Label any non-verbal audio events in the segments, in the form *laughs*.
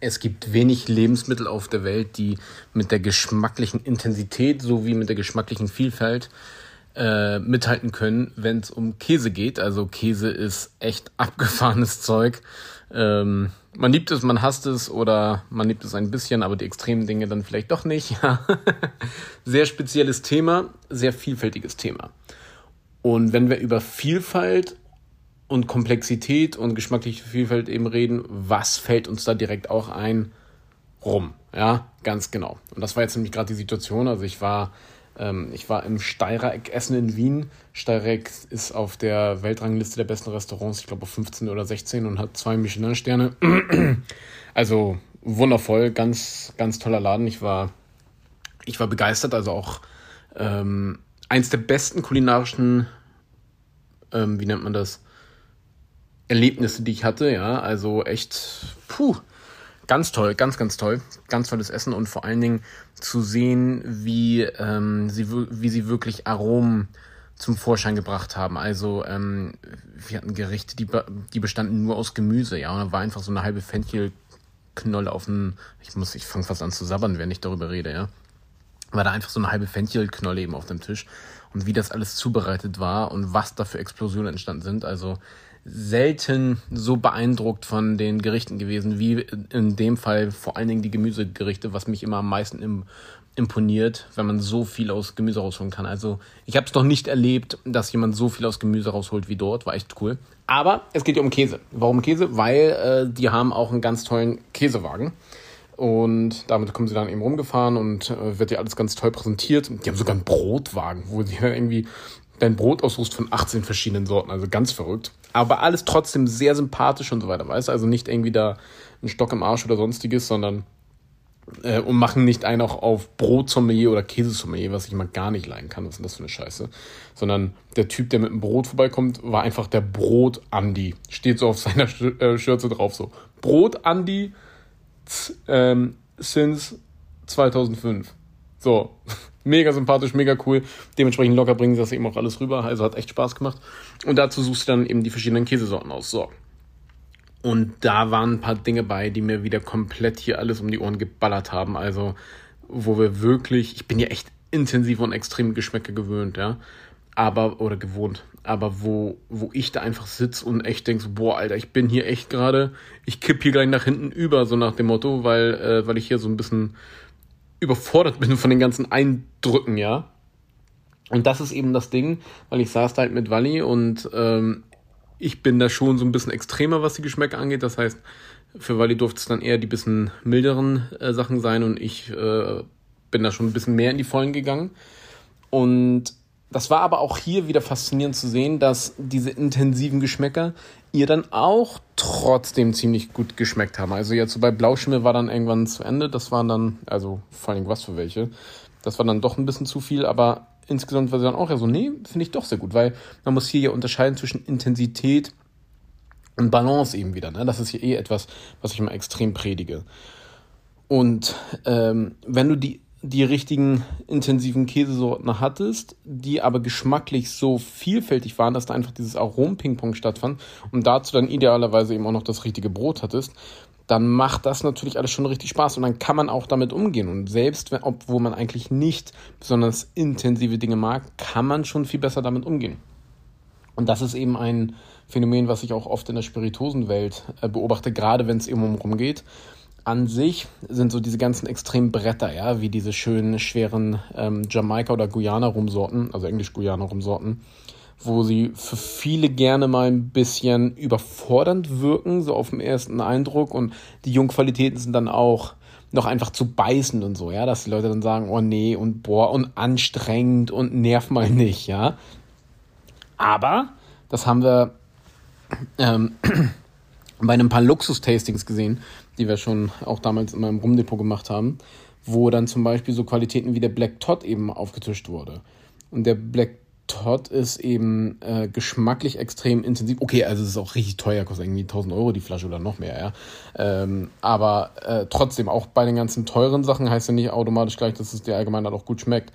es gibt wenig Lebensmittel auf der Welt, die mit der geschmacklichen Intensität sowie mit der geschmacklichen Vielfalt äh, mithalten können, wenn es um Käse geht. Also Käse ist echt *laughs* abgefahrenes Zeug. Ähm, man liebt es, man hasst es oder man liebt es ein bisschen, aber die extremen Dinge dann vielleicht doch nicht. *laughs* sehr spezielles Thema, sehr vielfältiges Thema. Und wenn wir über Vielfalt und Komplexität und geschmackliche Vielfalt eben reden, was fällt uns da direkt auch ein? Rum. Ja, ganz genau. Und das war jetzt nämlich gerade die Situation. Also ich war, ähm, ich war im Steireck Essen in Wien. Steireck ist auf der Weltrangliste der besten Restaurants, ich glaube auf 15 oder 16 und hat zwei Michelin-Sterne. *clears throat* also wundervoll, ganz, ganz toller Laden. Ich war, ich war begeistert, also auch ähm, eins der besten kulinarischen, ähm, wie nennt man das? Erlebnisse, die ich hatte, ja. Also echt, puh, ganz toll, ganz, ganz toll. Ganz tolles Essen und vor allen Dingen zu sehen, wie, ähm, sie, wie sie wirklich Aromen zum Vorschein gebracht haben. Also ähm, wir hatten Gerichte, die, die bestanden nur aus Gemüse, ja. Und da war einfach so eine halbe Fenchelknolle auf dem, ich muss, ich fange fast an zu sabbern, wenn ich darüber rede, ja. War da einfach so eine halbe Fenchelknolle eben auf dem Tisch. Und wie das alles zubereitet war und was da für Explosionen entstanden sind. Also selten so beeindruckt von den Gerichten gewesen, wie in dem Fall vor allen Dingen die Gemüsegerichte, was mich immer am meisten im, imponiert, wenn man so viel aus Gemüse rausholen kann. Also ich habe es noch nicht erlebt, dass jemand so viel aus Gemüse rausholt wie dort, war echt cool. Aber es geht ja um Käse. Warum Käse? Weil äh, die haben auch einen ganz tollen Käsewagen. Und damit kommen sie dann eben rumgefahren und äh, wird ja alles ganz toll präsentiert. Die haben sogar einen Brotwagen, wo sie irgendwie dein Brot aussuchst von 18 verschiedenen Sorten. Also ganz verrückt aber alles trotzdem sehr sympathisch und so weiter, weißt du? Also nicht irgendwie da ein Stock im Arsch oder sonstiges, sondern äh, und machen nicht einen auch auf Brotsommelier oder Käsesommelier, was ich mal gar nicht leiden kann. Was ist denn das für eine Scheiße? Sondern der Typ, der mit dem Brot vorbeikommt, war einfach der Brot-Andi. Steht so auf seiner Sch äh, Schürze drauf so. Brot-Andi ähm, since 2005. So, *laughs* mega sympathisch, mega cool. Dementsprechend locker bringen sie das eben auch alles rüber. Also hat echt Spaß gemacht. Und dazu suchst du dann eben die verschiedenen Käsesorten aus. So. Und da waren ein paar Dinge bei, die mir wieder komplett hier alles um die Ohren geballert haben. Also, wo wir wirklich, ich bin ja echt intensiv und extrem Geschmäcke gewöhnt, ja. Aber, oder gewohnt. Aber wo, wo ich da einfach sitze und echt denk so, boah, Alter, ich bin hier echt gerade, ich kipp hier gleich nach hinten über, so nach dem Motto, weil, äh, weil ich hier so ein bisschen überfordert bin von den ganzen Eindrücken, ja. Und das ist eben das Ding, weil ich saß da halt mit Wally und ähm, ich bin da schon so ein bisschen extremer, was die Geschmäcker angeht. Das heißt, für Wally durfte es dann eher die bisschen milderen äh, Sachen sein und ich äh, bin da schon ein bisschen mehr in die Vollen gegangen. Und das war aber auch hier wieder faszinierend zu sehen, dass diese intensiven Geschmäcker ihr dann auch trotzdem ziemlich gut geschmeckt haben. Also jetzt so bei Blauschimmel war dann irgendwann zu Ende. Das waren dann, also vor allem was für welche. Das war dann doch ein bisschen zu viel, aber insgesamt war sie dann auch ja so, nee, finde ich doch sehr gut, weil man muss hier ja unterscheiden zwischen Intensität und Balance eben wieder. Ne? Das ist hier eh etwas, was ich immer extrem predige. Und ähm, wenn du die die richtigen intensiven Käsesorten hattest, die aber geschmacklich so vielfältig waren, dass da einfach dieses Arom-Ping-Pong stattfand und dazu dann idealerweise eben auch noch das richtige Brot hattest, dann macht das natürlich alles schon richtig Spaß und dann kann man auch damit umgehen. Und selbst, wenn, obwohl man eigentlich nicht besonders intensive Dinge mag, kann man schon viel besser damit umgehen. Und das ist eben ein Phänomen, was ich auch oft in der Spiritosenwelt äh, beobachte, gerade wenn es eben um rumgeht an sich sind so diese ganzen extremen Bretter, ja, wie diese schönen, schweren ähm, Jamaika- oder Guyana-Rumsorten, also Englisch-Guyana-Rumsorten, wo sie für viele gerne mal ein bisschen überfordernd wirken, so auf den ersten Eindruck. Und die Jungqualitäten sind dann auch noch einfach zu beißen und so, ja, dass die Leute dann sagen, oh nee, und boah, und anstrengend und nerv mal nicht, ja. Aber das haben wir ähm, bei ein paar Luxus-Tastings gesehen, die wir schon auch damals in meinem Rumdepot gemacht haben, wo dann zum Beispiel so Qualitäten wie der Black Todd eben aufgetischt wurde. Und der Black Todd ist eben äh, geschmacklich extrem intensiv. Okay, also es ist auch richtig teuer, kostet irgendwie 1000 Euro die Flasche oder noch mehr, ja. Ähm, aber äh, trotzdem, auch bei den ganzen teuren Sachen heißt ja nicht automatisch gleich, dass es dir allgemein dann auch gut schmeckt.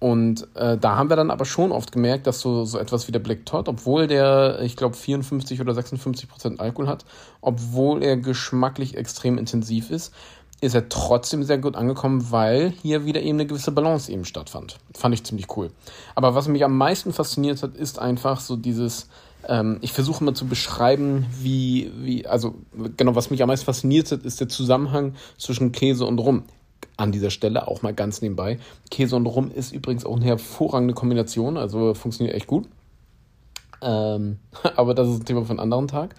Und äh, da haben wir dann aber schon oft gemerkt, dass so, so etwas wie der Black Todd, obwohl der, ich glaube, 54 oder 56 Prozent Alkohol hat, obwohl er geschmacklich extrem intensiv ist, ist er trotzdem sehr gut angekommen, weil hier wieder eben eine gewisse Balance eben stattfand. Fand ich ziemlich cool. Aber was mich am meisten fasziniert hat, ist einfach so dieses, ähm, ich versuche mal zu beschreiben, wie, wie, also genau, was mich am meisten fasziniert hat, ist der Zusammenhang zwischen Käse und Rum an dieser Stelle auch mal ganz nebenbei. Käse und Rum ist übrigens auch eine hervorragende Kombination, also funktioniert echt gut. Ähm, *laughs* aber das ist ein Thema für einen anderen Tag.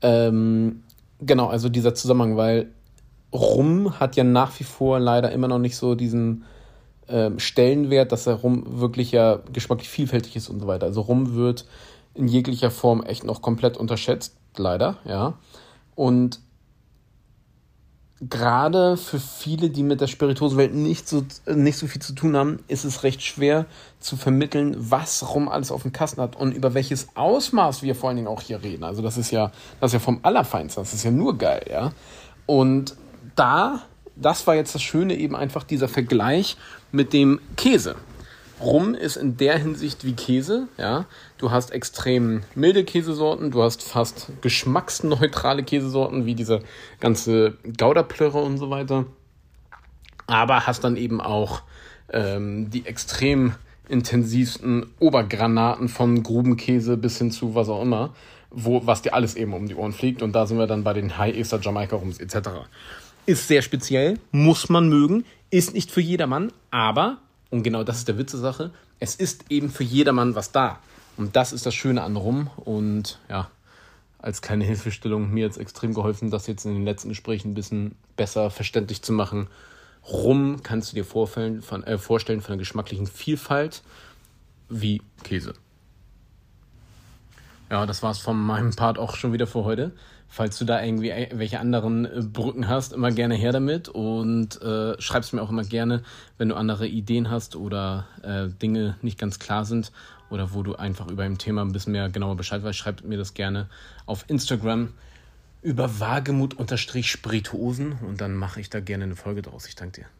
Ähm, genau, also dieser Zusammenhang, weil Rum hat ja nach wie vor leider immer noch nicht so diesen ähm, Stellenwert, dass der Rum wirklich ja geschmacklich vielfältig ist und so weiter. Also Rum wird in jeglicher Form echt noch komplett unterschätzt, leider, ja. Und gerade für viele, die mit der Spirituosewelt nicht so, nicht so viel zu tun haben, ist es recht schwer zu vermitteln, was rum alles auf dem Kasten hat und über welches Ausmaß wir vor allen Dingen auch hier reden. Also das ist ja, das ist ja vom Allerfeinsten, das ist ja nur geil, ja. Und da, das war jetzt das Schöne, eben einfach dieser Vergleich mit dem Käse. Rum ist in der Hinsicht wie Käse, ja. Du hast extrem milde Käsesorten, du hast fast geschmacksneutrale Käsesorten, wie diese ganze Gouda-Plörre und so weiter. Aber hast dann eben auch ähm, die extrem intensivsten Obergranaten von Grubenkäse bis hin zu was auch immer, wo, was dir alles eben um die Ohren fliegt. Und da sind wir dann bei den High Easter Jamaika Rums etc. Ist sehr speziell, muss man mögen, ist nicht für jedermann, aber und genau das ist der Witz der Sache. Es ist eben für jedermann was da. Und das ist das Schöne an Rum. Und ja, als kleine Hilfestellung mir jetzt extrem geholfen, das jetzt in den letzten Gesprächen ein bisschen besser verständlich zu machen. Rum kannst du dir vorstellen von, äh, vorstellen von der geschmacklichen Vielfalt wie Käse. Ja, das war's von meinem Part auch schon wieder für heute. Falls du da irgendwie welche anderen äh, Brücken hast, immer gerne her damit und äh, schreib's mir auch immer gerne, wenn du andere Ideen hast oder äh, Dinge nicht ganz klar sind oder wo du einfach über ein Thema ein bisschen mehr genauer Bescheid weißt, schreib mir das gerne auf Instagram über Wagemut-Spirituosen und dann mache ich da gerne eine Folge draus. Ich danke dir.